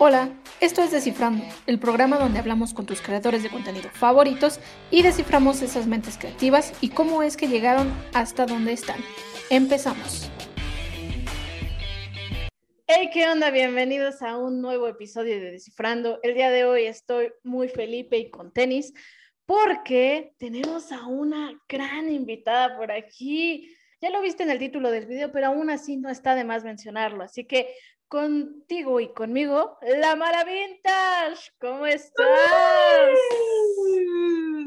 Hola, esto es Descifrando, el programa donde hablamos con tus creadores de contenido favoritos y desciframos esas mentes creativas y cómo es que llegaron hasta donde están. Empezamos. Hey, ¿qué onda? Bienvenidos a un nuevo episodio de Descifrando. El día de hoy estoy muy Felipe y con tenis porque tenemos a una gran invitada por aquí. Ya lo viste en el título del video, pero aún así no está de más mencionarlo. Así que contigo y conmigo, la Mala Vintage. ¿Cómo estás?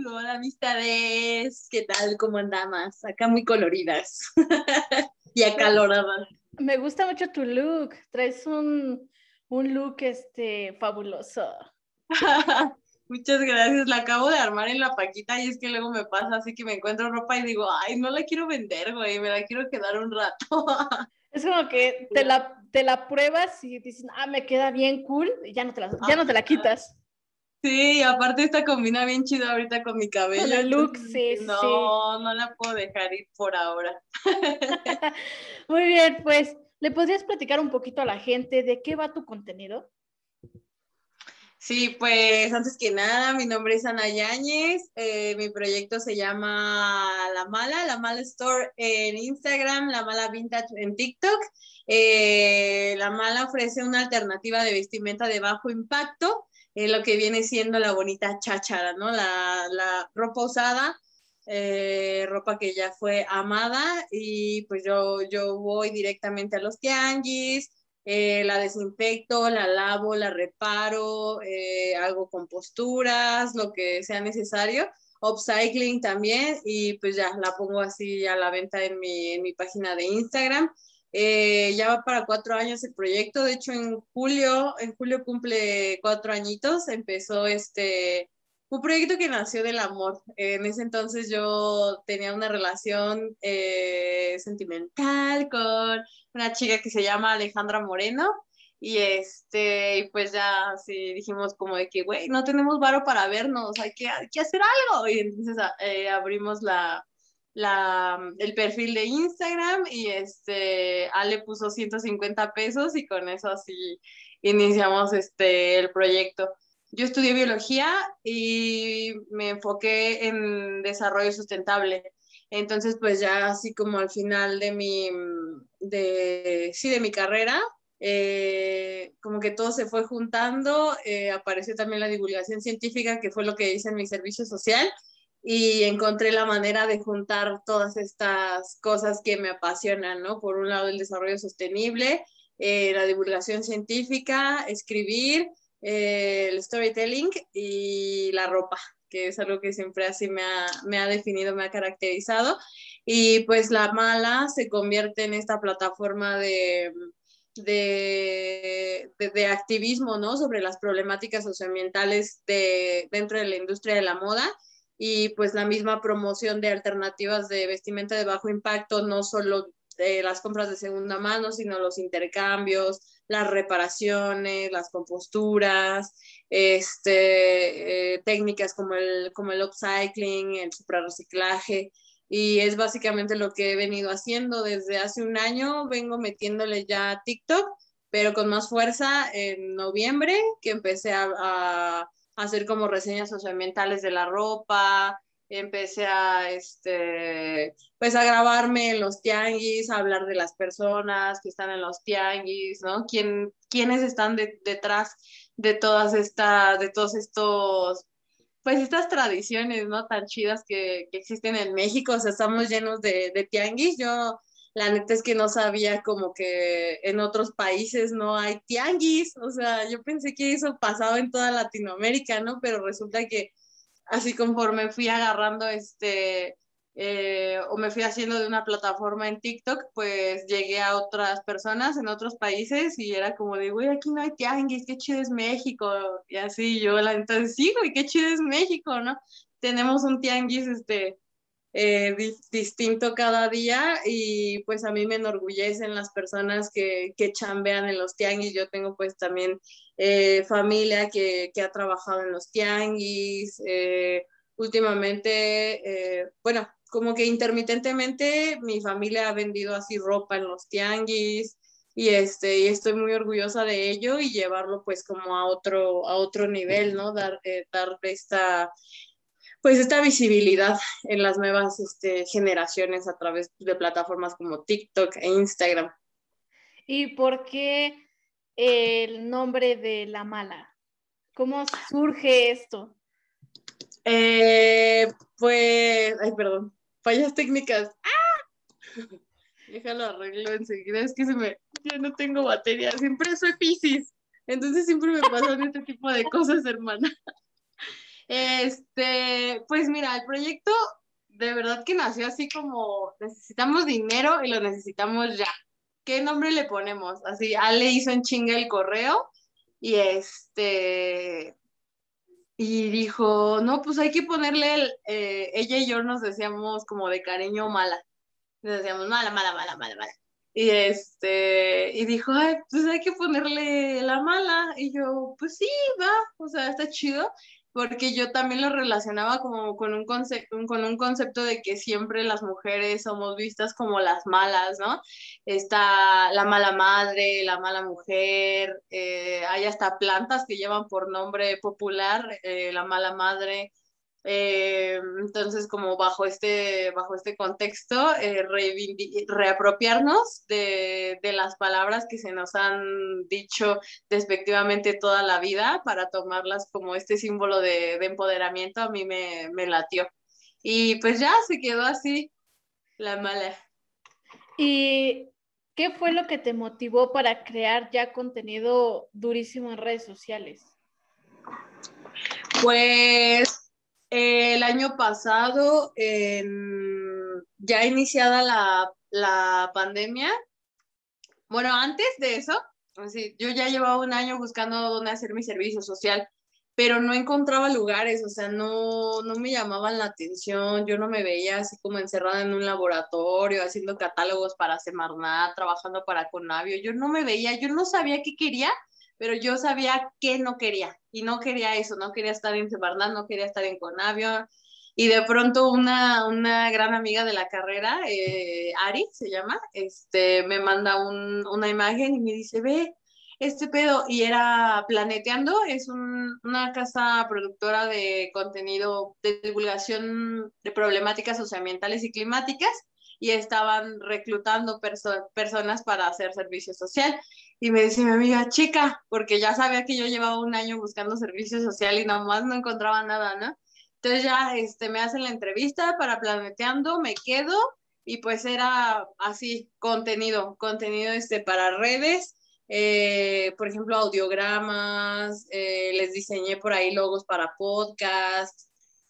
Hola, amistades. ¿Qué tal? ¿Cómo andamos? Acá muy coloridas y acaloradas. Me gusta mucho tu look. Traes un, un look este, fabuloso. Muchas gracias. La acabo de armar en la paquita y es que luego me pasa así que me encuentro ropa y digo, ay, no la quiero vender, güey, me la quiero quedar un rato. Es como que te la, te la pruebas y dices, ah, me queda bien cool, y ya no te la, ya no te la quitas. Sí, aparte esta combina bien chido ahorita con mi cabello. Con el look, sí, no, No, la puedo dejar ir por ahora. Muy bien, pues, ¿le podrías platicar un poquito a la gente de qué va tu contenido? Sí, pues antes que nada, mi nombre es Ana Yáñez, eh, mi proyecto se llama La Mala, La Mala Store en Instagram, La Mala Vintage en TikTok. Eh, la Mala ofrece una alternativa de vestimenta de bajo impacto, eh, lo que viene siendo la bonita cháchara, ¿no? La, la ropa usada, ropa que ya fue amada y pues yo, yo voy directamente a los tianguis, eh, la desinfecto, la lavo, la reparo, eh, hago composturas, lo que sea necesario. Upcycling también y pues ya la pongo así a la venta en mi, en mi página de Instagram. Eh, ya va para cuatro años el proyecto, de hecho en julio, en julio cumple cuatro añitos, empezó este, un proyecto que nació del amor. En ese entonces yo tenía una relación eh, sentimental con una chica que se llama Alejandra Moreno. Y este, pues ya sí dijimos como de que, güey, no tenemos varo para vernos, hay que, hacer algo. Y entonces eh, abrimos la, el perfil de Instagram y este, Ale puso 150 pesos y con eso así iniciamos este, el proyecto. Yo estudié biología y me enfoqué en desarrollo sustentable. Entonces, pues ya así como al final de mi, de, sí, de mi carrera, eh, como que todo se fue juntando, eh, apareció también la divulgación científica, que fue lo que hice en mi servicio social, y encontré la manera de juntar todas estas cosas que me apasionan, ¿no? Por un lado, el desarrollo sostenible, eh, la divulgación científica, escribir eh, el storytelling y la ropa, que es algo que siempre así me ha, me ha definido, me ha caracterizado. Y pues la mala se convierte en esta plataforma de, de, de, activismo, ¿no? Sobre las problemáticas socioambientales de, dentro de la industria de la moda y pues la misma promoción de alternativas de vestimenta de bajo impacto, no solo de las compras de segunda mano, sino los intercambios, las reparaciones, las composturas, este, eh, técnicas como el, como el upcycling, el suprarreciclaje. Y es básicamente lo que he venido haciendo desde hace un año. Vengo metiéndole ya a TikTok, pero con más fuerza en noviembre, que empecé a, a hacer como reseñas socioambientales de la ropa, empecé a, este, pues a grabarme en los tianguis, a hablar de las personas que están en los tianguis, ¿no? ¿Quién, ¿Quiénes están detrás de todas estas, de todos estos, pues estas tradiciones, ¿no? Tan chidas que, que, existen en México, o sea, estamos llenos de, de tianguis. Yo, la neta es que no sabía como que en otros países no hay tianguis, o sea, yo pensé que eso pasaba en toda Latinoamérica, ¿no? Pero resulta que así conforme fui agarrando este, eh, o me fui haciendo de una plataforma en TikTok, pues llegué a otras personas en otros países y era como de, güey, aquí no hay tianguis, qué chido es México. Y así yo, la entonces sí, güey, qué chido es México, ¿no? Tenemos un tianguis, este, eh, distinto cada día y pues a mí me enorgullecen las personas que, que chambean en los tianguis. Yo tengo pues también eh, familia que, que, ha trabajado en los tianguis. Eh, últimamente, bueno, como que intermitentemente mi familia ha vendido así ropa en los tianguis. y este y estoy muy orgullosa de ello y llevarlo pues como a otro a otro nivel no dar eh, dar esta pues esta visibilidad en las nuevas este, generaciones a través de plataformas como TikTok e Instagram. ¿Y por qué el nombre de la mala? ¿Cómo surge esto? Eh, pues, ay, perdón, fallas técnicas. ¡Ah! Déjalo arreglo enseguida, es que se me, ya no tengo batería, siempre soy Pisces, entonces siempre me pasan este tipo de cosas, hermana. Este, pues mira, el proyecto de verdad que nació así como necesitamos dinero y lo necesitamos ya. ¿Qué nombre le ponemos? Así, Ale hizo en chinga el correo y este, y dijo, no, pues hay que ponerle, el, eh, ella y yo nos decíamos como de cariño mala. Nos decíamos mala, mala, mala, mala, mala. Y este, y dijo, ay, pues hay que ponerle la mala. Y yo, pues sí, va, o sea, está chido porque yo también lo relacionaba como con un, con un concepto de que siempre las mujeres somos vistas como las malas, ¿no? Está la mala madre, la mala mujer, eh, hay hasta plantas que llevan por nombre popular, eh, la mala madre, eh, entonces, como bajo este, bajo este contexto, eh, reapropiarnos de, de, las palabras que se nos han dicho despectivamente toda la vida para tomarlas como este símbolo de, de empoderamiento, a mí me, me, latió. Y pues ya se quedó así, la mala. ¿Y qué fue lo que te motivó para crear ya contenido durísimo en redes sociales? Pues el año pasado, ya iniciada la, pandemia, bueno, antes de eso, yo ya llevaba un año buscando dónde hacer mi servicio social, pero no encontraba lugares, o sea, no, no me llamaban la atención, yo no me veía así como encerrada en un laboratorio, haciendo catálogos para Semarnat, trabajando para Conavio, yo no me veía, yo no sabía qué quería, pero yo sabía que no quería y no quería eso, no quería estar en Sebarnat, no quería estar en Conavio. Y de pronto una, una gran amiga de la carrera, eh, Ari se llama, este, me manda un, una imagen y me dice, ve, este pedo, y era Planeteando, es un, una casa productora de contenido de divulgación de problemáticas socioambientales y climáticas, y estaban reclutando personas para hacer servicio social. Y me dice mi amiga, chica, porque ya sabía que yo llevaba un año buscando servicio social y nomás no encontraba nada, ¿no? Entonces ya este, me hacen la entrevista para Planeteando, me quedo y pues era así, contenido, contenido este, para redes, eh, por ejemplo, audiogramas, eh, les diseñé por ahí logos para podcast.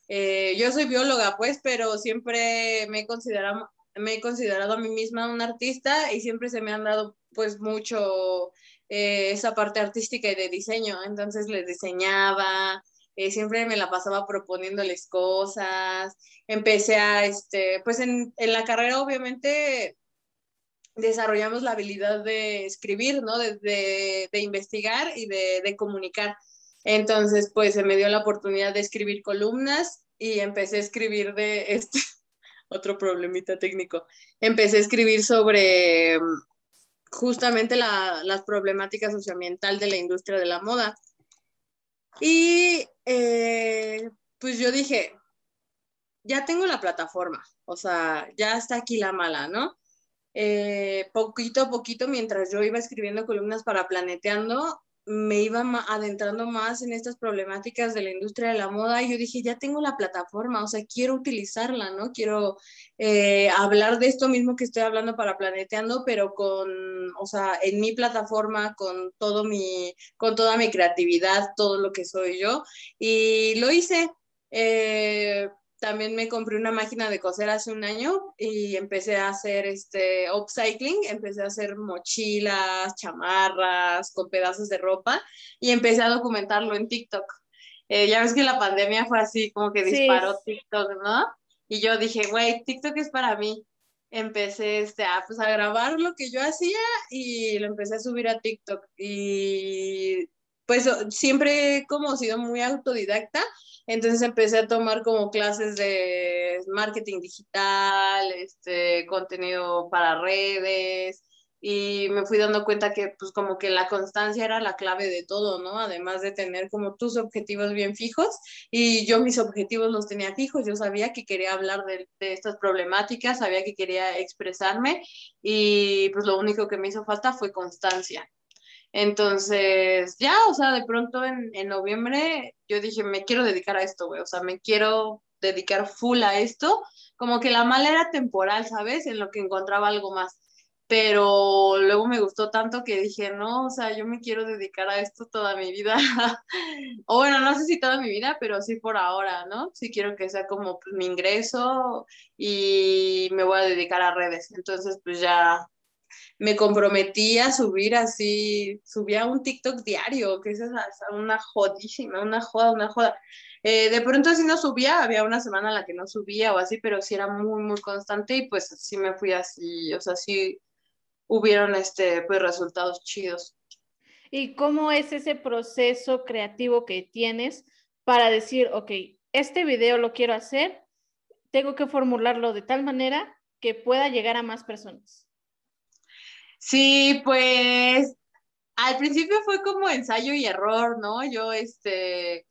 Eh, yo soy bióloga, pues, pero siempre me he considerado, me he considerado a mí misma una artista y siempre se me han dado pues mucho eh, esa parte artística y de diseño, entonces les diseñaba, eh, siempre me la pasaba proponiéndoles cosas, empecé a, este, pues en, en, la carrera obviamente desarrollamos la habilidad de escribir, ¿no? De, de, investigar y de, de comunicar. Entonces, pues se me dio la oportunidad de escribir columnas y empecé a escribir de este, otro problemita técnico. Empecé a escribir sobre mm, justamente la, las problemáticas socioambiental de la industria de la moda. Y eh, pues yo dije, ya tengo la plataforma, o sea, ya está aquí la mala, ¿no? Eh, poquito a poquito, mientras yo iba escribiendo columnas para Planeteando, me iba adentrando más en estas problemáticas de la industria de la moda y yo dije, ya tengo la plataforma, o sea, quiero utilizarla, ¿no? Quiero eh, hablar de esto mismo que estoy hablando para Planeteando, pero con, o sea, en mi plataforma, con todo mi, con toda mi creatividad, todo lo que soy yo. Y lo hice. Eh, también me compré una máquina de coser hace un año y empecé a hacer este upcycling, empecé a hacer mochilas, chamarras con pedazos de ropa y empecé a documentarlo en TikTok. Eh, ya ves que la pandemia fue así, como que disparó TikTok, ¿no? Y yo dije, güey, TikTok es para mí. Empecé este, a, pues, a grabar lo que yo hacía y lo empecé a subir a TikTok. Y pues siempre como sido muy autodidacta, entonces empecé a tomar como clases de marketing digital, este, contenido para redes, y me fui dando cuenta que pues como que la constancia era la clave de todo, ¿no? Además de tener como tus objetivos bien fijos y yo mis objetivos los tenía fijos, yo sabía que quería hablar de, de estas problemáticas, sabía que quería expresarme y pues lo único que me hizo falta fue constancia. Entonces, ya, o sea, de pronto en, en noviembre yo dije, me quiero dedicar a esto, güey, o sea, me quiero dedicar full a esto, como que la mala era temporal, ¿sabes? En lo que encontraba algo más pero luego me gustó tanto que dije, no, o sea, yo me quiero dedicar a esto toda mi vida. o bueno, no sé si toda mi vida, pero sí por ahora, ¿no? Sí quiero que sea como pues, mi ingreso y me voy a dedicar a redes. Entonces, pues ya me comprometí a subir así, subía un TikTok diario, que es una jodísima, una joda, una joda. Eh, de pronto así no subía, había una semana en la que no subía o así, pero sí era muy, muy constante y pues sí me fui así, o sea, sí hubieron este, pues, resultados chidos. ¿Y cómo es ese proceso creativo que tienes para decir, ok, este video lo quiero hacer, tengo que formularlo de tal manera que pueda llegar a más personas? Sí, pues al principio fue como ensayo y error, ¿no? Yo este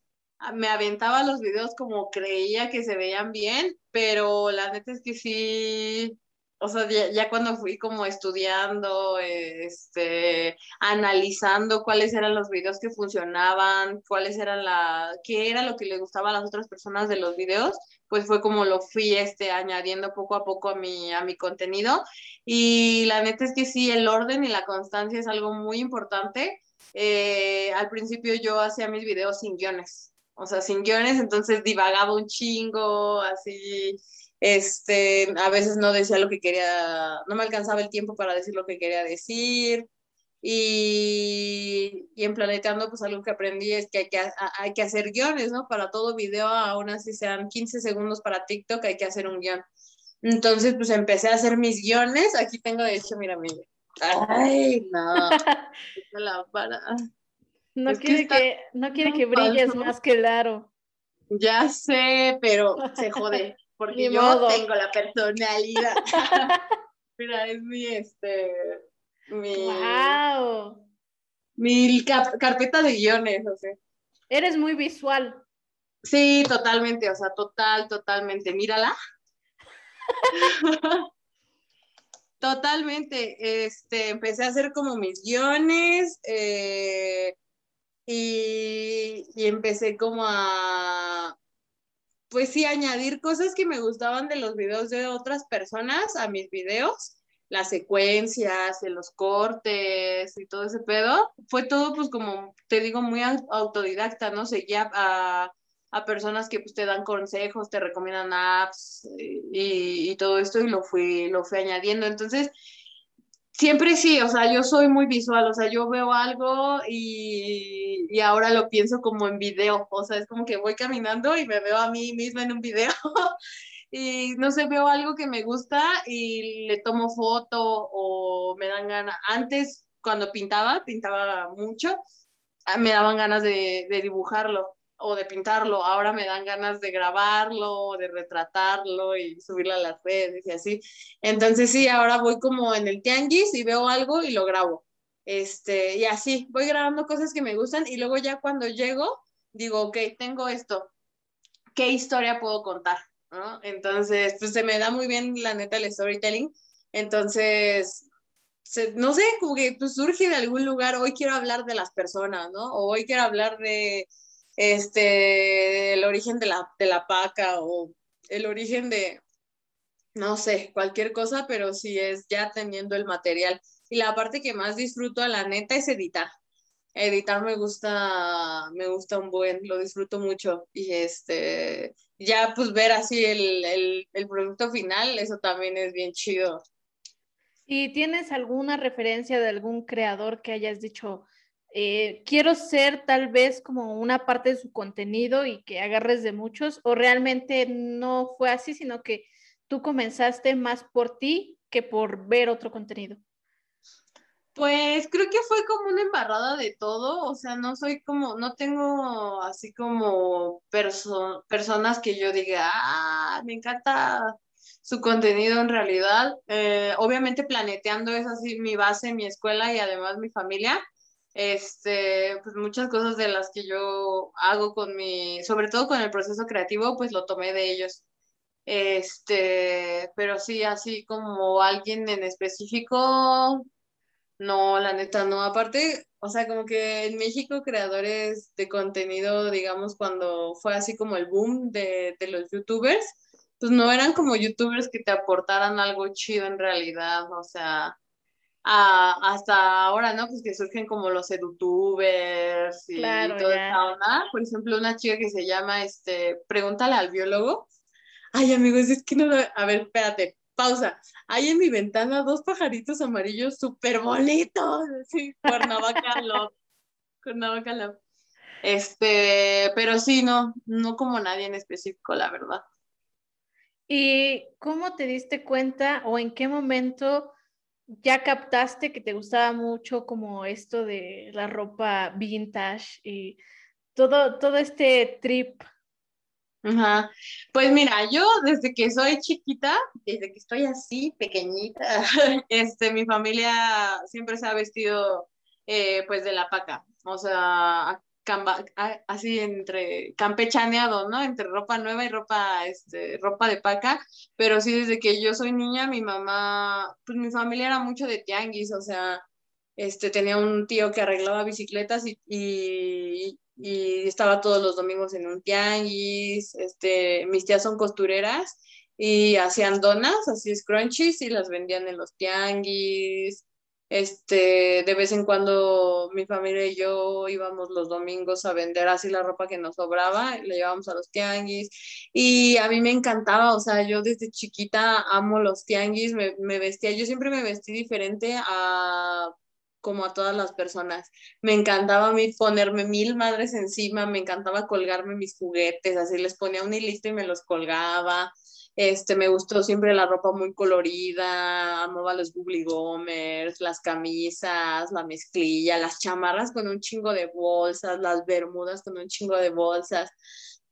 me aventaba los videos como creía que se veían bien, pero la neta es que sí o sea, ya, cuando fui como estudiando, este, analizando cuáles eran los videos que funcionaban, cuáles eran la, qué era lo que le gustaba a las otras personas de los videos, pues fue como lo fui este, añadiendo poco a poco a mi, a mi contenido. Y la neta es que sí, el orden y la constancia es algo muy importante. Eh, al principio yo hacía mis videos sin guiones, o sea, sin guiones, entonces divagaba un chingo, así este, a veces no decía lo que quería, no me alcanzaba el tiempo para decir lo que quería decir. Y, y en Planeteando, pues algo que aprendí es que hay que, hay que hacer guiones, ¿no? Para todo video, aún así sean 15 segundos para TikTok, hay que hacer un guion. Entonces, pues empecé a hacer mis guiones. Aquí tengo, de hecho, mira, mira. Ay, no. la para. No quiere que, no quiere que brilles más que claro. Ya sé, pero se jode porque yo tengo la personalidad. Mira, es mi, este, mi... ¡Wow! Mi carpeta de guiones, o sea. Eres muy visual. Sí, totalmente, o sea, total, totalmente. Mírala. totalmente. Este, empecé a hacer como mis guiones eh, y, y empecé como a, pues sí, añadir cosas que me gustaban de los videos de otras personas a mis videos, las secuencias, los cortes y todo ese pedo. Fue todo, pues como te digo, muy autodidacta, ¿no? Seguía a, a personas que pues, te dan consejos, te recomiendan apps y, y, todo esto y lo fui, lo fui añadiendo. Entonces, Siempre sí, o sea, yo soy muy visual, o sea, yo veo algo y, y, ahora lo pienso como en video, o sea, es como que voy caminando y me veo a mí misma en un video y no sé, veo algo que me gusta y le tomo foto o me dan ganas. Antes, cuando pintaba, pintaba mucho, ah, me daban ganas de, dibujarlo o de pintarlo, ahora me dan ganas de grabarlo, de retratarlo y subirlo a las redes y así. Entonces sí, ahora voy como en el tianguis y veo algo y lo grabo. Este, y así, voy grabando cosas que me gustan y luego ya cuando llego, digo, ok, tengo esto, ¿qué historia puedo contar? ¿No? Entonces, pues se me da muy bien la neta el storytelling. Entonces, no sé, como que pues, surge de algún lugar, hoy quiero hablar de las personas, ¿no? O hoy quiero hablar de, este, el origen de la, de la paca o el origen de, no sé, cualquier cosa, pero sí es ya teniendo el material. Y la parte que más disfruto a la neta es editar. Editar me gusta, me gusta un buen, lo disfruto mucho. Y este, ya pues ver así el, el, producto final, eso también es bien chido. ¿Y tienes alguna referencia de algún creador que hayas dicho, eh, quiero ser tal vez como una parte de su contenido y que agarres de muchos, o realmente no fue así, sino que tú comenzaste más por ti que por ver otro contenido? Pues creo que fue como una embarrada de todo, o sea, no soy como, no tengo así como personas que yo diga, ah, me encanta su contenido en realidad. Eh, obviamente planeteando es así mi base, mi escuela y además mi familia. Este, pues muchas cosas de las que yo hago con mi, sobre todo con el proceso creativo, pues lo tomé de ellos. Este, pero sí, así como alguien en específico, no, la neta, no. Aparte, o sea, como que en México creadores de contenido, digamos, cuando fue así como el boom de, de los youtubers, pues no eran como youtubers que te aportaran algo chido en realidad, o sea, hasta ahora, ¿no? Pues que surgen como los edutubers y, toda esta onda. Por ejemplo, una chica que se llama, este, pregúntale al biólogo. Ay, amigos, es que no, a ver, espérate, pausa. Hay en mi ventana dos pajaritos amarillos súper bonitos. Sí, Cuernavaca Love. Cuernavaca Love. Este, pero sí, no, no como nadie en específico, la verdad. ¿Y cómo te diste cuenta o en qué momento ya captaste que te gustaba mucho como esto de la ropa vintage y todo, todo este trip? Ajá. Pues mira, yo desde que soy chiquita, desde que estoy así, pequeñita, este, mi familia siempre se ha vestido eh, pues de la paca. O sea, así entre campechaneado, ¿no? Entre ropa nueva y ropa, este, ropa de paca, pero sí desde que yo soy niña, mi mamá, pues mi familia era mucho de tianguis, o sea, este, tenía un tío que arreglaba bicicletas y, y, y estaba todos los domingos en un tianguis, este, mis tías son costureras y hacían donas, así scrunchies, y las vendían en los tianguis, este, de vez en cuando mi familia y yo íbamos los domingos a vender así la ropa que nos sobraba, le llevábamos a los tianguis. Y a mí me encantaba, o sea, yo desde chiquita amo los tianguis, me, me vestía, yo siempre me vestí diferente a como a todas las personas. Me encantaba a mí ponerme mil madres encima, me encantaba colgarme mis juguetes, así les ponía un hilito y me los colgaba. Este, me gustó siempre la ropa muy colorida, amaba los Google Gomers, las camisas, la mezclilla, las chamarras con un chingo de bolsas, las bermudas con un chingo de bolsas.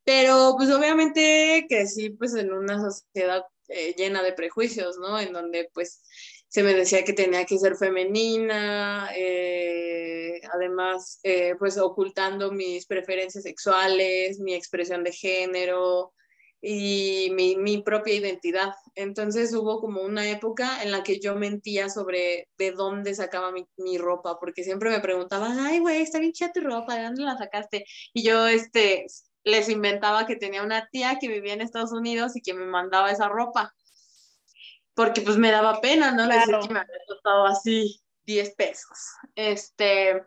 Pero pues obviamente sí, pues en una sociedad eh, llena de prejuicios, ¿no? En donde pues se me decía que tenía que ser femenina, eh, además eh, pues ocultando mis preferencias sexuales, mi expresión de género, y mi, mi, propia identidad. Entonces hubo como una época en la que yo mentía sobre de dónde sacaba mi, mi ropa, porque siempre me preguntaban, ay, güey, está bien chida tu ropa, ¿de dónde la sacaste? Y yo este, les inventaba que tenía una tía que vivía en Estados Unidos y que me mandaba esa ropa, porque pues me daba pena, ¿no? Decir que me había costado así 10 pesos. Este,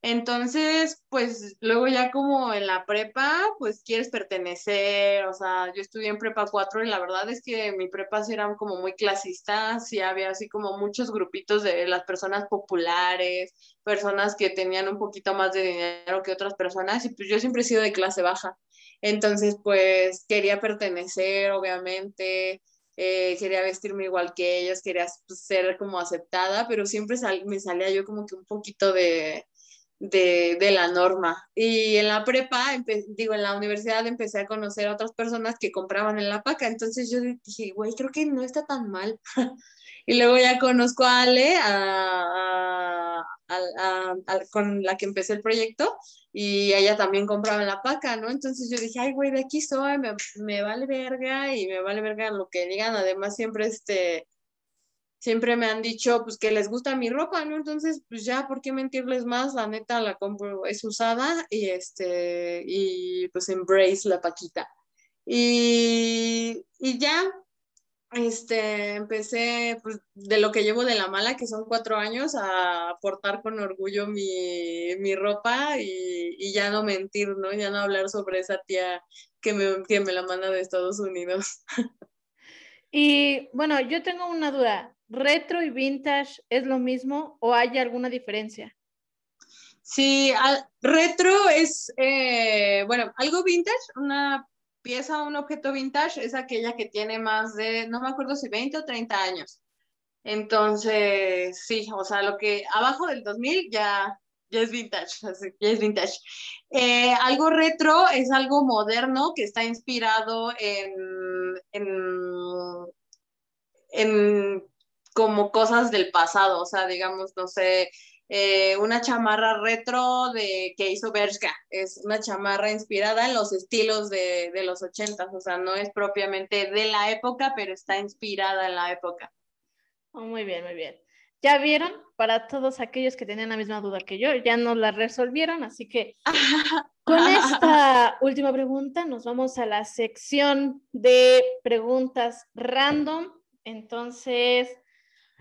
entonces, pues luego ya como en la prepa, pues quieres pertenecer, o sea, yo estudié en prepa 4 y la verdad es que mi prepa sí eran como muy clasistas y había así como muchos grupitos de las personas populares, personas que tenían un poquito más de dinero que otras personas y pues yo siempre he sido de clase baja. Entonces, pues quería pertenecer, obviamente, eh, quería vestirme igual que ellos, quería pues, ser como aceptada, pero siempre me salía yo como que un poquito de de, de, la norma. Y en la prepa, digo, en la universidad empecé a conocer a otras personas que compraban en la paca, entonces yo dije, güey, creo que no está tan mal. y luego ya conozco a Ale, a, con la que empecé el proyecto, y ella también compraba en la paca, ¿no? Entonces yo dije, ay, güey, de aquí soy, me, me vale verga y me vale verga lo que digan, además siempre este siempre me han dicho pues que les gusta mi ropa, ¿no? Entonces, pues ya, ¿por qué mentirles más? La neta la compro, es usada y este, y pues embrace la paquita. Y, y ya, este, empecé pues, de lo que llevo de la mala, que son cuatro años, a portar con orgullo mi, mi ropa y, y, ya no mentir, ¿no? Ya no hablar sobre esa tía que me, que me la manda de Estados Unidos. Y bueno, yo tengo una duda. ¿Retro y vintage es lo mismo o hay alguna diferencia? Sí, retro es, eh, bueno, algo vintage, una pieza, un objeto vintage es aquella que tiene más de, no me acuerdo si 20 o 30 años. Entonces, sí, o sea, lo que abajo del 2000 ya, ya es vintage, ya es vintage. Eh, algo retro es algo moderno que está inspirado en, en en como cosas del pasado, o sea, digamos, no sé, eh, una chamarra retro de que hizo Bershka, es una chamarra inspirada en los estilos de, de los ochentas, o sea, no es propiamente de la época, pero está inspirada en la época. Oh, muy bien, muy bien. Ya vieron, para todos aquellos que tenían la misma duda que yo, ya nos la resolvieron, así que con esta última pregunta nos vamos a la sección de preguntas random. Entonces,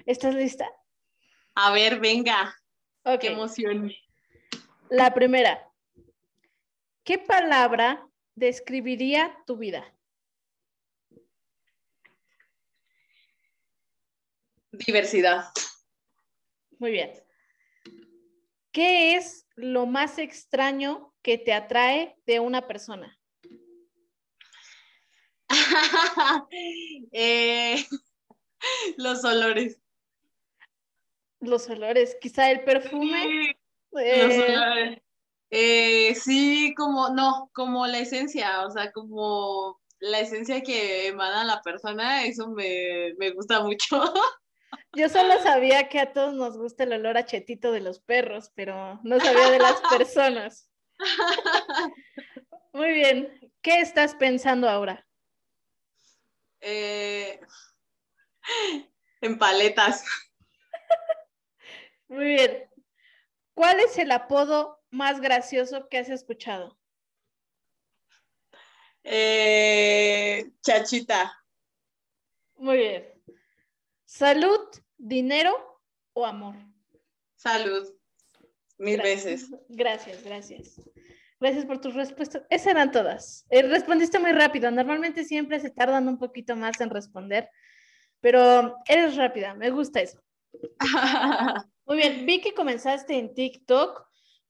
¿estás lista? A ver, venga. Qué emoción. La primera. ¿Qué palabra describiría tu vida? Diversidad. Muy bien. ¿Qué es lo más extraño que te atrae de una persona? Eh, los olores. Los olores, quizá el perfume. Eh, eh, sí, como, no, como la esencia, o sea, como la esencia que emana la persona, eso me, me gusta mucho. Yo solo sabía que a todos nos gusta el olor a chetito de los perros, pero no sabía de las personas. Muy bien. ¿Qué estás pensando ahora? Eh, en paletas. Muy bien. ¿Cuál es el apodo más gracioso que has escuchado? Eh, chachita. Muy bien. ¿Salud, dinero o amor? Salud. Mil veces. Gracias, gracias. Gracias por tus respuestas. Esas eran todas. Eh, respondiste muy rápido. Normalmente siempre se tardan un poquito más en responder, pero eres rápida. Me gusta eso. muy bien. Vi que comenzaste en TikTok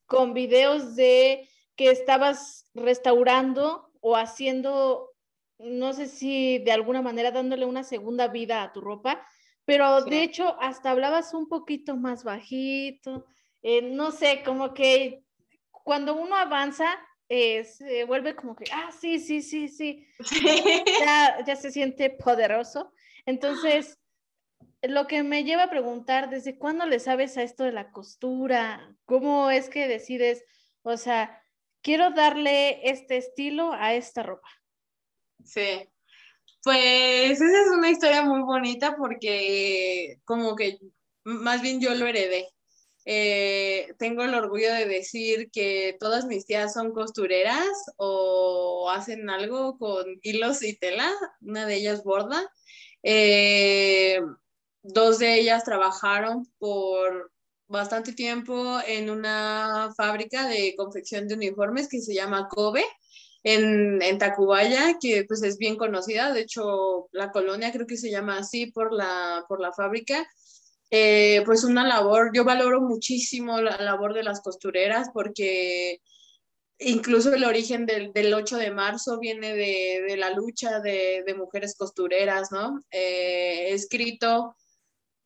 con videos de que estabas restaurando o haciendo, no sé si de alguna manera dándole una segunda vida a tu ropa. Pero de hecho, hasta hablabas un poquito más bajito. Eh, no sé, como que cuando uno avanza, eh, se vuelve como que, ah, sí, sí, sí, sí. Ya, ya se siente poderoso. Entonces, lo que me lleva a preguntar, ¿desde cuándo le sabes a esto de la costura? ¿Cómo es que decides, o sea, quiero darle este estilo a esta ropa? Sí, pues esa es una historia muy bonita porque como que más bien yo lo heredé. Eh, tengo el orgullo de decir que todas mis tías son costureras o hacen algo con hilos y tela. Una de ellas borda. Eh, dos de ellas trabajaron por bastante tiempo en una fábrica de confección de uniformes que se llama Kobe en, en, Tacubaya, que pues es bien conocida, de hecho la colonia creo que se llama así por la, por la fábrica. Eh, pues una labor, yo valoro muchísimo la labor de las costureras porque incluso el origen del, del 8 de marzo viene de, de la lucha de, de, mujeres costureras, ¿no? Eh, escrito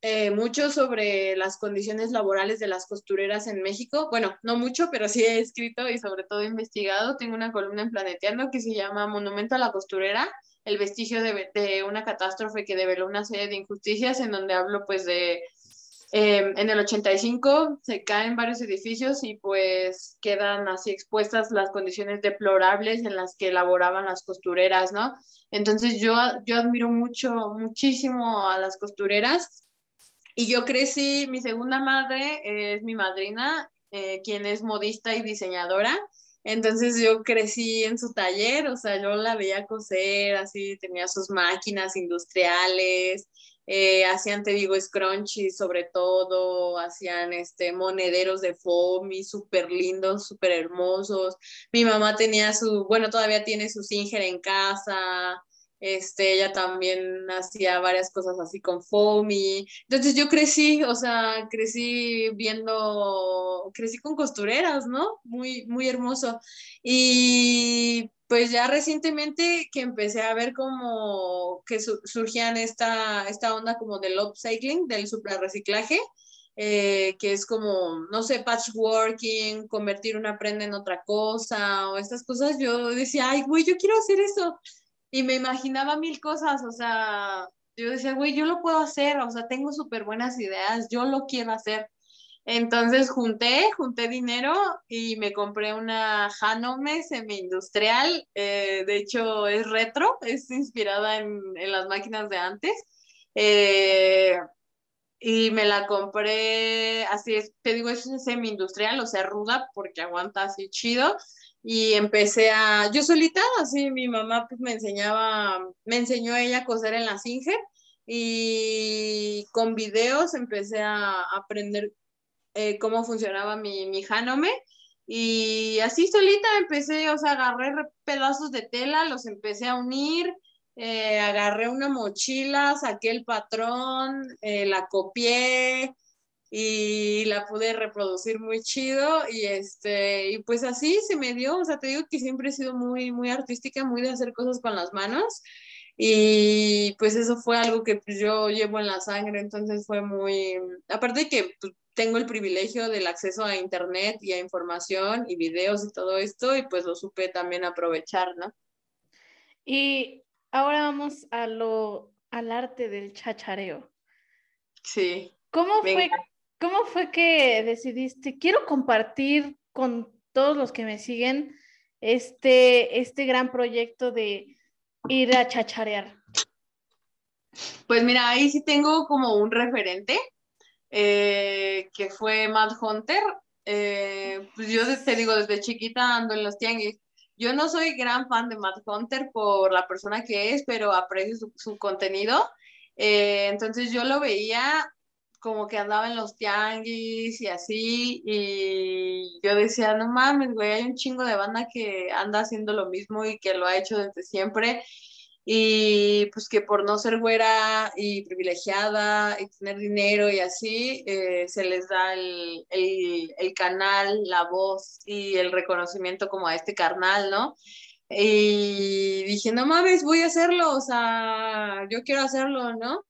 eh, mucho sobre las condiciones laborales de las costureras en México. Bueno, no mucho, pero sí he escrito y sobre todo he investigado. Tengo una columna en Planeteando que se llama Monumento a la costurera, el vestigio de, una catástrofe que develó una serie de injusticias en donde hablo pues de... Eh, en el 85 se caen varios edificios y pues quedan así expuestas las condiciones deplorables en las que laboraban las costureras, ¿no? Entonces yo, yo admiro mucho, muchísimo a las costureras y yo crecí, mi segunda madre es mi madrina, eh, quien es modista y diseñadora. Entonces yo crecí en su taller, o sea, yo la veía coser, así tenía sus máquinas industriales, eh, hacían, te digo, scrunchies sobre todo, hacían este, monederos de foamy súper lindos, súper hermosos. Mi mamá tenía su, bueno, todavía tiene su Singer en casa, este, ella también hacía varias cosas así con Fomi. Entonces yo crecí, o sea, crecí viendo, crecí con costureras, ¿no? Muy, muy hermoso. Y pues ya recientemente que empecé a ver como que surgían esta, esta onda como del upcycling, del suprarreciclaje, eh, que es como, no sé, patchworking, convertir una prenda en otra cosa o estas cosas, yo decía, ay, güey, yo quiero hacer eso y me imaginaba mil cosas, o sea, yo decía, güey, yo lo puedo hacer, o sea, tengo súper buenas ideas, yo lo quiero hacer. Entonces junté, junté dinero y me compré una Hanome semi-industrial. Eh, de hecho, es retro, es inspirada en, las máquinas de antes. Eh, y me la compré, así es, te digo, es semi-industrial, o sea, ruda, porque aguanta así chido. Y empecé a, yo solita, así mi mamá pues me enseñaba, me enseñó ella a coser en la Singer y con videos empecé a aprender eh, cómo funcionaba mi, mi Hanome. Y así solita empecé, o sea, agarré pedazos de tela, los empecé a unir, eh, agarré una mochila, saqué el patrón, eh, la copié y la pude reproducir muy chido y este, y pues así se me dio, o sea, te digo que siempre he sido muy, muy artística, muy de hacer cosas con las manos y pues eso fue algo que pues, yo llevo en la sangre, entonces fue muy, aparte de que pues, tengo el privilegio del acceso a internet y a información y videos y todo esto, y pues lo supe también aprovechar, ¿no? Y ahora vamos a lo, al arte del chachareo. Sí. ¿Cómo fue, ¿Cómo fue que decidiste, quiero compartir con todos los que me siguen este, este gran proyecto de ir a chacharear? Pues mira, ahí sí tengo como un referente eh, que fue Mad Hunter. Eh, pues yo te digo, desde chiquita ando en los tianguis. Yo no soy gran fan de Mad Hunter por la persona que es, pero aprecio su, contenido. Eh, entonces yo lo veía como que andaba en los tianguis y así, y yo decía, no mames, güey, hay un chingo de banda que anda haciendo lo mismo y que lo ha hecho desde siempre, y pues que por no ser güera y privilegiada y tener dinero y así, eh, se les da el, canal, la voz y el reconocimiento como a este carnal, ¿no? Y dije, no mames, voy a hacerlo, o sea, yo quiero hacerlo, ¿no?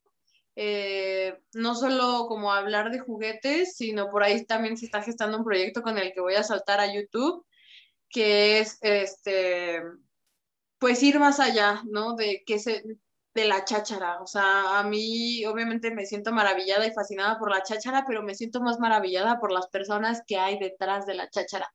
Eh, no solo como hablar de juguetes, sino por ahí también se está gestando un proyecto con el que voy a saltar a YouTube, que es este pues ir más allá, ¿no? De que se, de la cháchara. O sea, a mí obviamente me siento maravillada y fascinada por la cháchara, pero me siento más maravillada por las personas que hay detrás de la cháchara.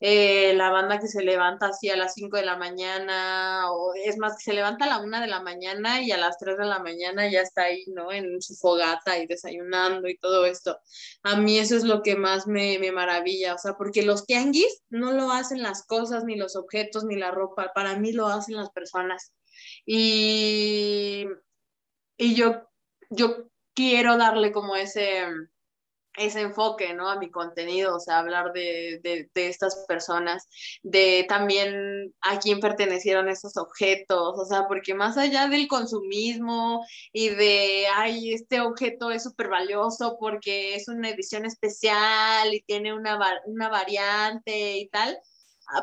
Eh, la banda que se levanta así a las 5 de la mañana, o es más, que se levanta a la 1 de la mañana y a las 3 de la mañana ya está ahí, ¿no? En su fogata y desayunando y todo esto. A mí eso es lo que más me, me maravilla, o sea, porque los tianguis no lo hacen las cosas, ni los objetos, ni la ropa, para mí lo hacen las personas. Y, y yo, yo quiero darle como ese ese enfoque, ¿no? A mi contenido, o sea, hablar de, de, estas personas, de también a quién pertenecieron esos objetos, o sea, porque más allá del consumismo y de, ay, este objeto es súper valioso porque es una edición especial y tiene una, una variante y tal,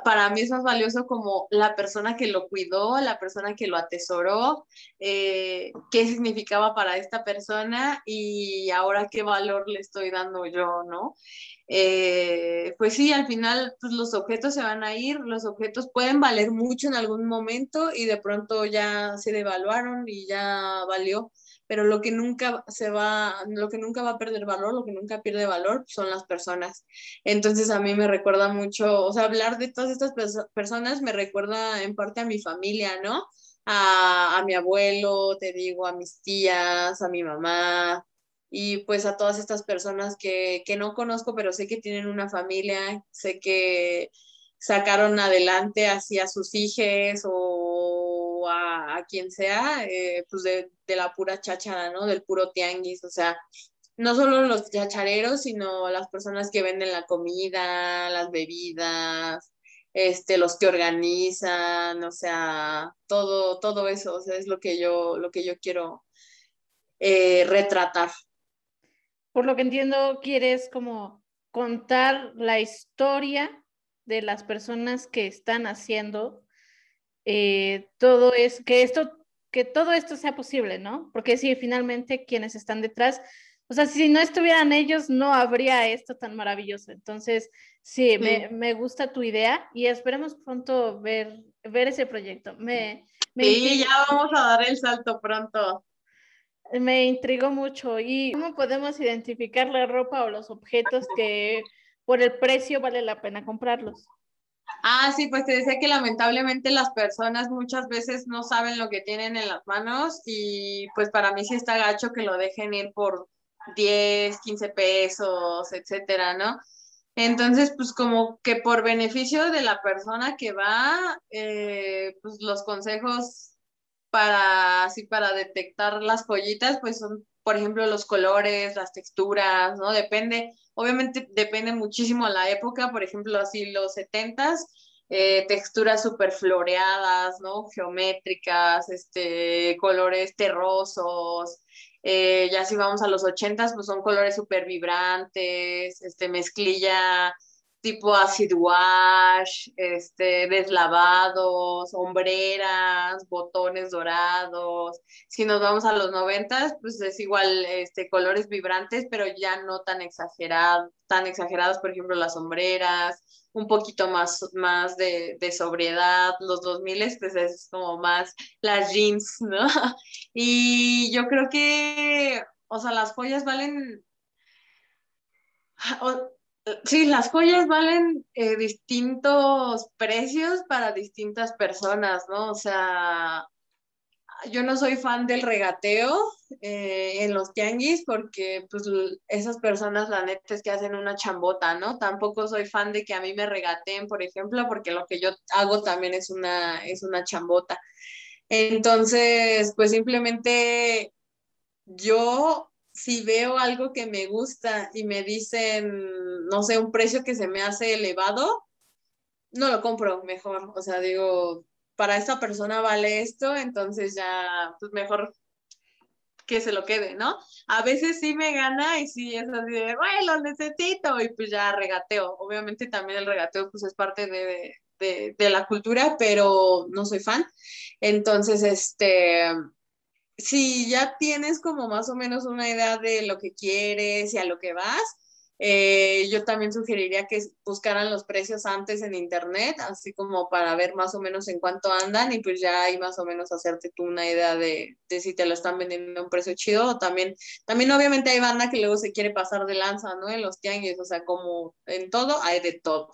para mí es más valioso como la persona que lo cuidó, la persona que lo atesoró, eh, qué significaba para esta persona y ahora qué valor le estoy dando yo, ¿no? Eh, pues sí, al final pues los objetos se van a ir, los objetos pueden valer mucho en algún momento y de pronto ya se devaluaron y ya valió pero lo que nunca se va, lo que nunca va a perder valor, lo que nunca pierde valor son las personas. Entonces a mí me recuerda mucho, o sea, hablar de todas estas personas me recuerda en parte a mi familia, ¿no? A, a mi abuelo, te digo, a mis tías, a mi mamá, y pues a todas estas personas que, que no conozco, pero sé que tienen una familia, sé que sacaron adelante así a sus hijos o a, quien sea, eh, pues de, la pura cháchara, ¿no? Del puro tianguis, o sea, no solo los chachareros, sino las personas que venden la comida, las bebidas, este, los que organizan, o sea, todo, todo eso, es lo que yo, lo que yo quiero eh, retratar. Por lo que entiendo, quieres como contar la historia de las personas que están haciendo eh, todo es que esto que todo esto sea posible, ¿no? Porque si finalmente quienes están detrás, o sea, si no estuvieran ellos, no habría esto tan maravilloso. Entonces, sí, Me, me, gusta tu idea y esperemos pronto ver, ver ese proyecto. Me, sí, ya vamos a dar el salto pronto. Me intrigó mucho. ¿Y cómo podemos identificar la ropa o los objetos que por el precio vale la pena comprarlos? Ah, sí, pues te decía que lamentablemente las personas muchas veces no saben lo que tienen en las manos y pues para mí sí está gacho que lo dejen ir por 10, 15 pesos, etcétera, ¿no? Entonces, pues como que por beneficio de la persona que va, eh, pues los consejos para, así, para detectar las joyitas, pues son, por ejemplo, los colores, las texturas, ¿no? Depende, obviamente depende muchísimo la época, por ejemplo, así los setentas, eh, texturas súper floreadas, ¿no? Geométricas, este, colores terrosos, eh, ya si vamos a los ochentas, pues son colores súper vibrantes, este, mezclilla tipo acid este, deslavados, sombreras, botones dorados. Si nos vamos a los noventas, pues es igual, este, colores vibrantes, pero ya no tan exagerados, tan exagerados, por ejemplo, las sombreras, un poquito más, más de, de sobriedad. Los 2000 pues es como más las jeans, ¿no? Y yo creo que, o sea, las joyas valen... sí, las joyas valen eh, distintos precios para distintas personas, ¿no? O sea, yo no soy fan del regateo eh, en los tianguis porque pues esas personas la neta es que hacen una chambota, ¿no? Tampoco soy fan de que a mí me regateen, por ejemplo, porque lo que yo hago también es una, es una chambota. Entonces, pues simplemente yo si veo algo que me gusta y me dicen, no sé, un precio que se me hace elevado, no lo compro mejor. O sea, digo, para esta persona vale esto, entonces ya, pues mejor que se lo quede, ¿no? A veces sí me gana y sí es así de, bueno, lo necesito y pues ya regateo. Obviamente también el regateo pues es parte de, de, la cultura, pero no soy fan. Entonces, este, si ya tienes como más o menos una idea de lo que quieres y a lo que vas, eh, yo también sugeriría que buscaran los precios antes en internet, así como para ver más o menos en cuánto andan y pues ya ahí más o menos hacerte tú una idea de, de si te lo están vendiendo a un precio chido o también, también obviamente hay banda que luego se quiere pasar de lanza, ¿no? En los tianguis, o sea, como en todo hay de todo.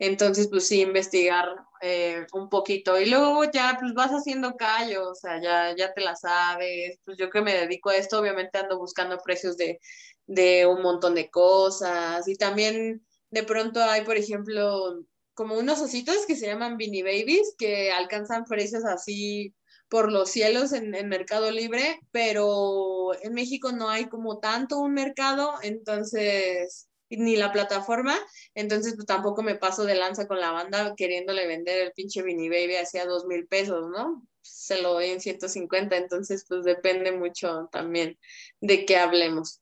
Entonces, pues sí, investigar eh, un poquito. Y luego ya pues vas haciendo callo, o sea, ya, ya te la sabes. Pues yo que me dedico a esto, obviamente ando buscando precios de, de un montón de cosas. Y también de pronto hay, por ejemplo, como unos ositos que se llaman Beanie Babies, que alcanzan precios así por los cielos en, en Mercado Libre, pero en México no hay como tanto un mercado, entonces ni la plataforma, entonces pues tampoco me paso de lanza con la banda queriéndole vender el pinche Vini Baby hacia dos mil pesos, ¿no? Se lo doy en 150, entonces pues depende mucho también de qué hablemos.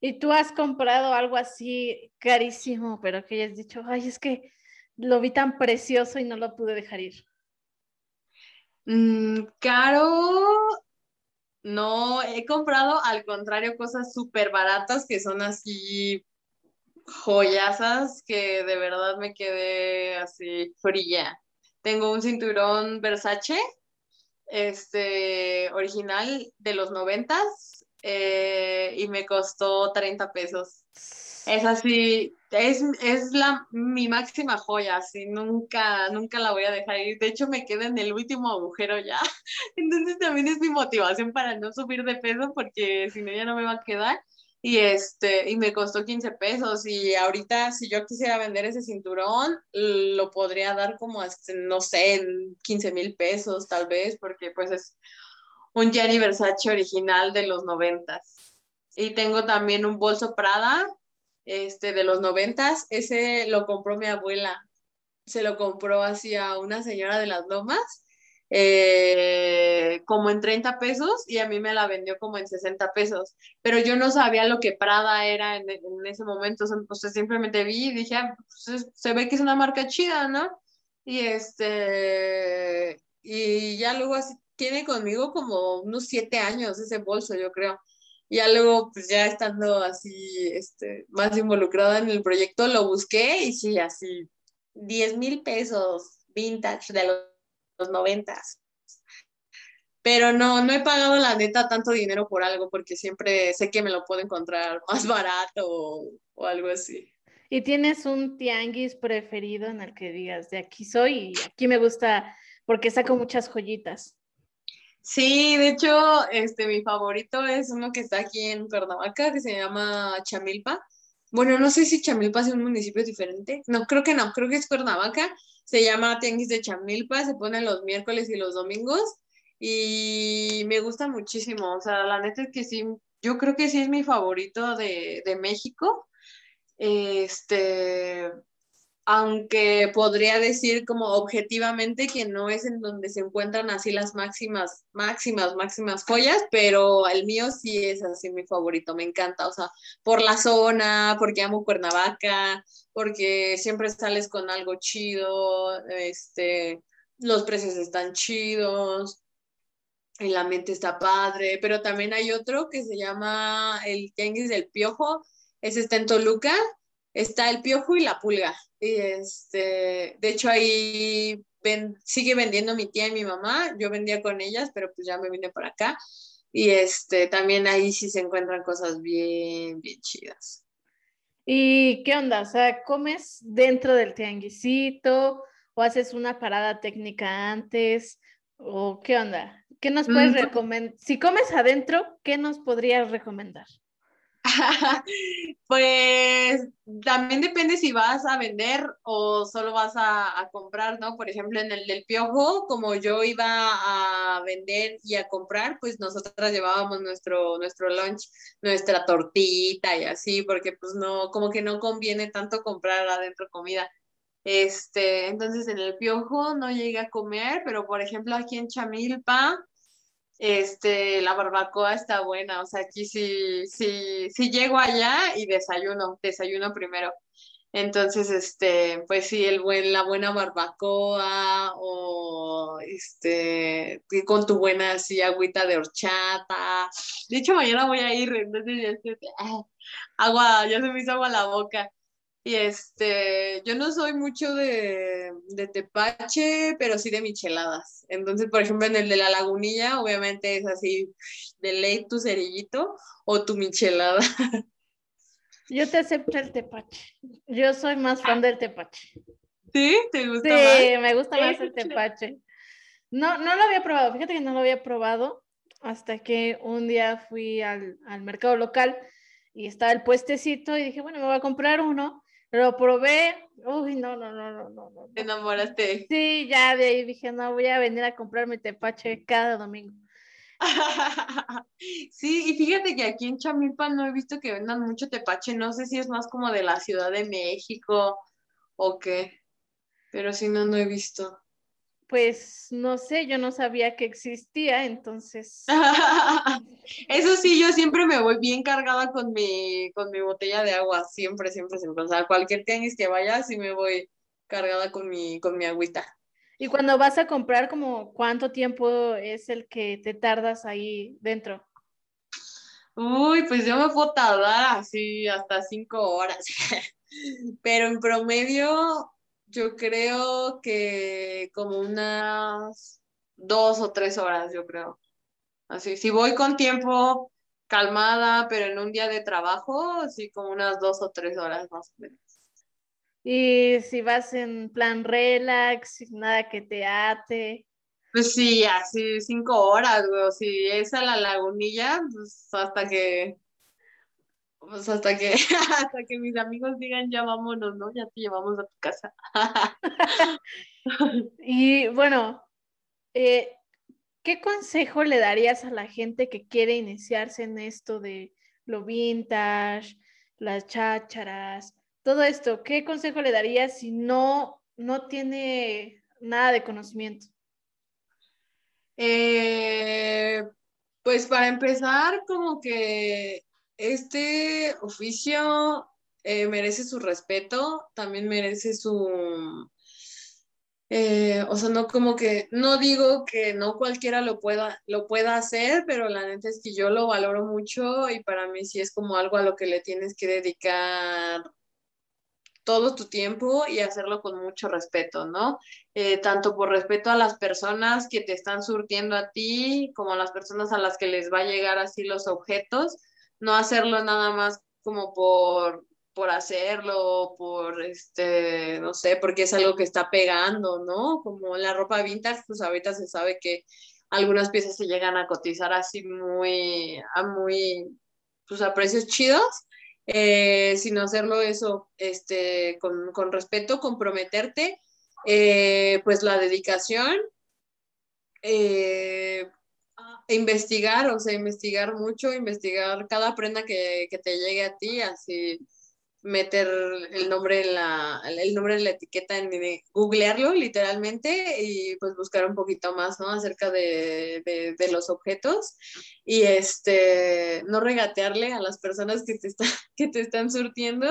¿Y tú has comprado algo así carísimo, pero que hayas dicho, ay, es que lo vi tan precioso y no lo pude dejar ir? Mm, caro, no, he comprado al contrario cosas súper baratas que son así joyasas que de verdad me quedé así fría. Tengo un cinturón Versace, este, original de los noventas, eh, y me costó 30 pesos. Es así, es, es la, mi máxima joya, así, nunca, nunca la voy a dejar ir. De hecho, me quedé en el último agujero ya. Entonces también es mi motivación para no subir de peso, porque si no ya no me va a quedar y este y me costó 15 pesos y ahorita si yo quisiera vender ese cinturón lo podría dar como no sé 15 mil pesos tal vez porque pues es un Gianni Versace original de los noventas. Y tengo también un bolso Prada este de los noventas ese lo compró mi abuela. Se lo compró así a una señora de las lomas eh, como en 30 pesos y a mí me la vendió como en 60 pesos, pero yo no sabía lo que Prada era en, ese momento, o sea, simplemente vi y dije, ah, pues se ve que es una marca chida, ¿no? Y este, y ya luego así, tiene conmigo como unos siete años ese bolso, yo creo. Y ya luego, pues ya estando así, este, más involucrada en el proyecto, lo busqué y sí, así, 10 mil pesos vintage de los los noventas. pero no, no he pagado la neta tanto dinero por algo porque siempre sé que me lo puedo encontrar más barato o, o algo así. ¿Y tienes un tianguis preferido en el que digas, de aquí soy y aquí me gusta porque saco muchas joyitas? Sí, de hecho, este, mi favorito es uno que está aquí en Cuernavaca, que se llama Chamilpa. Bueno, no sé si Chamilpa es un municipio diferente. No, creo que no, creo que es Cuernavaca. Se llama Tianguis de Chamilpa, se pone los miércoles y los domingos. Y me gusta muchísimo. O sea, la neta es que sí, yo creo que sí es mi favorito de, de México. Este, aunque podría decir como objetivamente que no es en donde se encuentran así las máximas, máximas, máximas joyas, pero el mío sí es así mi favorito, me encanta, o sea, por la zona, porque amo Cuernavaca, porque siempre sales con algo chido, este, los precios están chidos, y la mente está padre, pero también hay otro que se llama el Tianguis del Piojo, ese está en Toluca, está el Piojo y la Pulga. Y este, de hecho ahí sigue vendiendo mi tía y mi mamá, yo vendía con ellas, pero pues ya me vine por acá. Y este, también ahí sí se encuentran cosas bien, bien chidas. ¿Y qué onda? O sea, ¿comes dentro del tianguisito o haces una parada técnica antes? ¿O qué onda? ¿Qué nos puedes mm, recomendar? Si comes adentro, ¿qué nos podrías recomendar? pues también depende si vas a vender o solo vas a, comprar, ¿no? Por ejemplo, en el del piojo, como yo iba a vender y a comprar, pues nosotras llevábamos nuestro, nuestro lunch, nuestra tortita y así, porque pues no, como que no conviene tanto comprar adentro comida. Este, entonces en el piojo no llegué a comer, pero por ejemplo aquí en Chamilpa, este, la barbacoa está buena, o sea, aquí sí, sí, sí llego allá y desayuno, desayuno primero. Entonces, este, pues sí, el buen, la buena barbacoa o este, con tu buena así agüita de horchata. De hecho, mañana voy a ir, entonces ya ah, agua, ya se me hizo agua la boca. Y este, yo no soy mucho de, de, tepache, pero sí de micheladas. Entonces, por ejemplo, en el de la lagunilla, obviamente es así, de ley tu cerillito o tu michelada. Yo te acepto el tepache. Yo soy más fan del tepache. ¿Sí? ¿Te gusta sí, me gusta más el tepache. No, no lo había probado, fíjate que no lo había probado hasta que un día fui al, al mercado local y estaba el puestecito y dije, bueno, me voy a comprar uno lo probé, uy, no, no, no, no, no, no. ¿Te enamoraste? Sí, ya de ahí dije, no, voy a venir a comprarme tepache cada domingo. sí, y fíjate que aquí en Chamilpa no he visto que vendan mucho tepache, no sé si es más como de la Ciudad de México o qué, pero si no, no he visto pues no sé, yo no sabía que existía, entonces. Eso sí, yo siempre me voy bien cargada con mi, con mi botella de agua, siempre, siempre, siempre. O sea, cualquier tenis que vaya, sí me voy cargada con mi, con mi agüita. Y cuando vas a comprar, como cuánto tiempo es el que te tardas ahí dentro? Uy, pues yo me puedo tardar así hasta cinco horas. Pero en promedio, yo creo que como unas dos o tres horas, yo creo. Así, si voy con tiempo calmada, pero en un día de trabajo, así como unas dos o tres horas más o menos. Y si vas en plan relax, nada que te ate. Pues sí, así cinco horas, güey. Si es a la lagunilla, pues hasta que pues hasta que, hasta que mis amigos digan ya vámonos, ¿no? Ya te llevamos a tu casa. y bueno, eh, ¿qué consejo le darías a la gente que quiere iniciarse en esto de lo vintage, las chácharas, todo esto? ¿Qué consejo le darías si no, no tiene nada de conocimiento? Eh, pues para empezar, como que este oficio eh, merece su respeto, también merece su... Eh, o sea, no como que, no digo que no cualquiera lo pueda, lo pueda hacer, pero la neta es que yo lo valoro mucho y para mí sí es como algo a lo que le tienes que dedicar todo tu tiempo y hacerlo con mucho respeto, ¿no? Eh, tanto por respeto a las personas que te están surtiendo a ti, como a las personas a las que les va a llegar así los objetos, no hacerlo nada más como por por hacerlo, por este, no sé, porque es algo que está pegando, ¿no? Como la ropa vintage, pues ahorita se sabe que algunas piezas se llegan a cotizar así muy, a muy, pues a precios chidos, eh, sino hacerlo eso, este, con, con respeto, comprometerte, eh, pues la dedicación, eh, investigar, o sea, investigar mucho, investigar cada prenda que, que te llegue a ti, así meter el nombre en la, el nombre en la etiqueta, en, googlearlo literalmente y pues buscar un poquito más, ¿no? Acerca de, de, los objetos y este, no regatearle a las personas que te, está, que te están surtiendo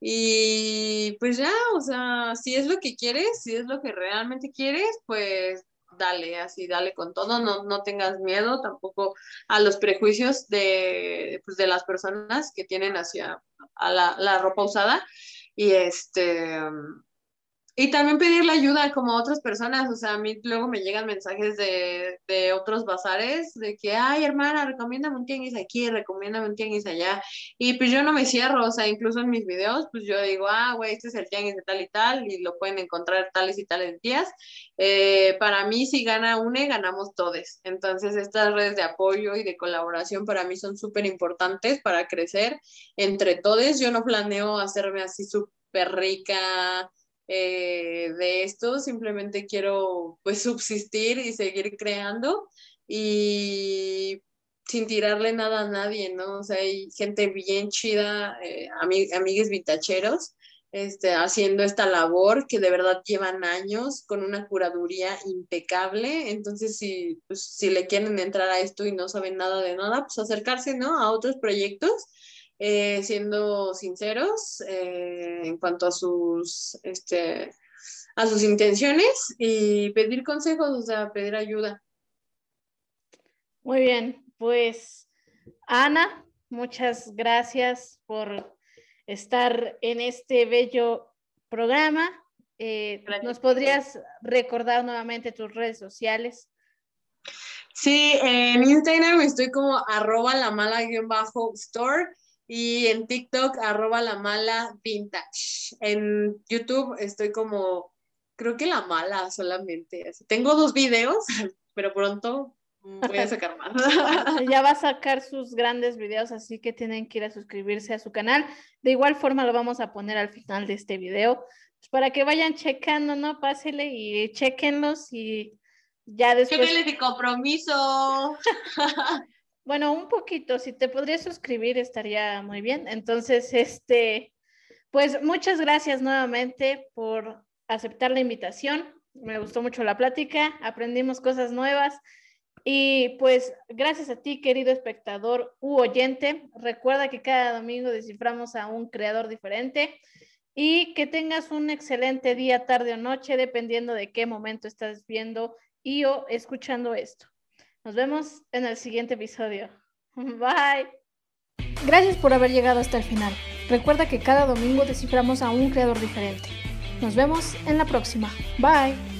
y pues ya, o sea, si es lo que quieres, si es lo que realmente quieres, pues dale, así, dale con todo, no, no tengas miedo tampoco a los prejuicios de, pues, de las personas que tienen hacia a la, la ropa usada. Y este, y también pedirle ayuda como a otras personas, o sea, a mí luego me llegan mensajes de, de otros bazares de que, ay, hermana, recomiéndame un tianguis aquí, recomiéndame un tianguis allá. Y pues yo no me cierro, o sea, incluso en mis videos, pues yo digo, ah, güey, este es el tianguis de tal y tal, y lo pueden encontrar tales y tales días. Eh, para mí, si gana UNE, ganamos todos. Entonces, estas redes de apoyo y de colaboración para mí son súper importantes para crecer entre todos. Yo no planeo hacerme así súper rica eh, de esto, simplemente quiero pues subsistir y seguir creando y sin tirarle nada a nadie, ¿no? O sea, hay gente bien chida, eh, amigues vintacheros, este, haciendo esta labor que de verdad llevan años con una curaduría impecable. Entonces, si, pues, si le quieren entrar a esto y no saben nada de nada, pues acercarse, ¿no? A otros proyectos eh, siendo sinceros eh, en cuanto a sus, este, a sus intenciones y pedir consejos, o sea, pedir ayuda. Muy bien, pues Ana, muchas gracias por estar en este bello programa. Eh, ¿Nos podrías recordar nuevamente tus redes sociales? Sí, en Instagram estoy como arroba la mala-store y en TikTok, arroba la mala vintage. En YouTube estoy como, creo que la mala solamente. Tengo dos videos, pero pronto voy a sacar más. ya va a sacar sus grandes videos, así que tienen que ir a suscribirse a su canal. De igual forma lo vamos a poner al final de este video, pues para que vayan checando, ¿no? Pásele y chequenlos y ya después... Chéquenle mi compromiso. Bueno, un poquito, si te podrías suscribir estaría muy bien. Entonces, este, pues muchas gracias nuevamente por aceptar la invitación. Me gustó mucho la plática, aprendimos cosas nuevas. Y pues gracias a ti, querido espectador u oyente. Recuerda que cada domingo desciframos a un creador diferente y que tengas un excelente día, tarde o noche, dependiendo de qué momento estás viendo y o escuchando esto. Nos vemos en el siguiente episodio. Bye. Gracias por haber llegado hasta el final. Recuerda que cada domingo desciframos a un creador diferente. Nos vemos en la próxima. Bye.